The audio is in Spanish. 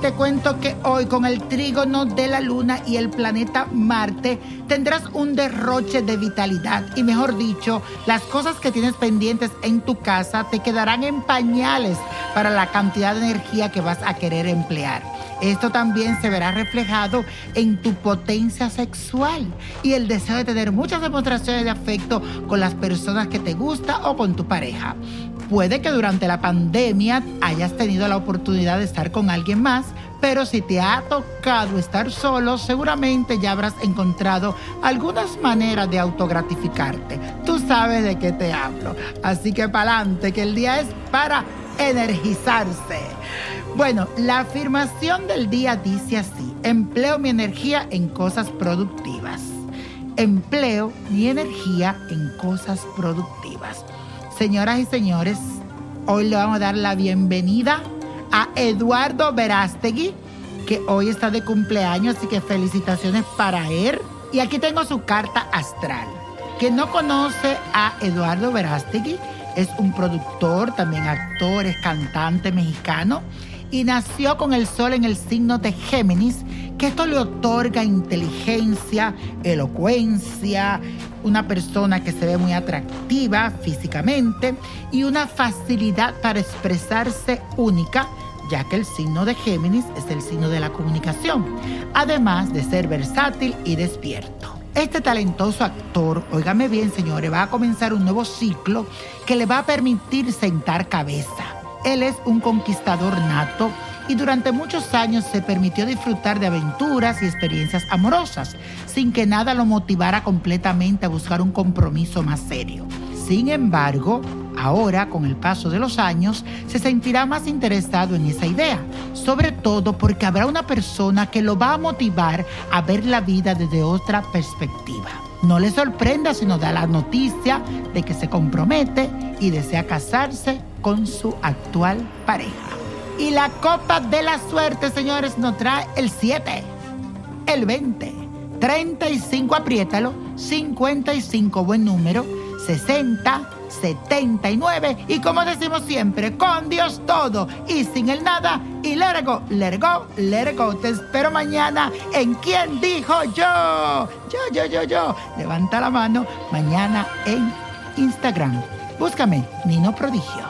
Te cuento que hoy, con el trígono de la luna y el planeta Marte, tendrás un derroche de vitalidad. Y mejor dicho, las cosas que tienes pendientes en tu casa te quedarán en pañales para la cantidad de energía que vas a querer emplear. Esto también se verá reflejado en tu potencia sexual y el deseo de tener muchas demostraciones de afecto con las personas que te gusta o con tu pareja. Puede que durante la pandemia hayas tenido la oportunidad de estar con alguien más, pero si te ha tocado estar solo, seguramente ya habrás encontrado algunas maneras de autogratificarte. Tú sabes de qué te hablo. Así que para adelante, que el día es para energizarse. Bueno, la afirmación del día dice así, empleo mi energía en cosas productivas. Empleo mi energía en cosas productivas. Señoras y señores, hoy le vamos a dar la bienvenida a Eduardo Verástegui, que hoy está de cumpleaños, así que felicitaciones para él. Y aquí tengo su carta astral. Quien no conoce a Eduardo Verástegui, es un productor, también actor, es cantante mexicano y nació con el sol en el signo de Géminis, que esto le otorga inteligencia, elocuencia, una persona que se ve muy atractiva físicamente y una facilidad para expresarse única, ya que el signo de Géminis es el signo de la comunicación, además de ser versátil y despierto. Este talentoso actor, óigame bien señores, va a comenzar un nuevo ciclo que le va a permitir sentar cabeza. Él es un conquistador nato y durante muchos años se permitió disfrutar de aventuras y experiencias amorosas, sin que nada lo motivara completamente a buscar un compromiso más serio. Sin embargo, ahora, con el paso de los años, se sentirá más interesado en esa idea, sobre todo porque habrá una persona que lo va a motivar a ver la vida desde otra perspectiva. No le sorprenda si nos da la noticia de que se compromete y desea casarse con su actual pareja. Y la copa de la suerte, señores, nos trae el 7, el 20, 35, apriétalo, 55, buen número, 60, 79 y como decimos siempre, con Dios todo y sin el nada y let it go, let it go, let it go. Te espero mañana en ¿Quién dijo yo? Yo, yo, yo, yo. Levanta la mano mañana en Instagram. Búscame, Nino Prodigio.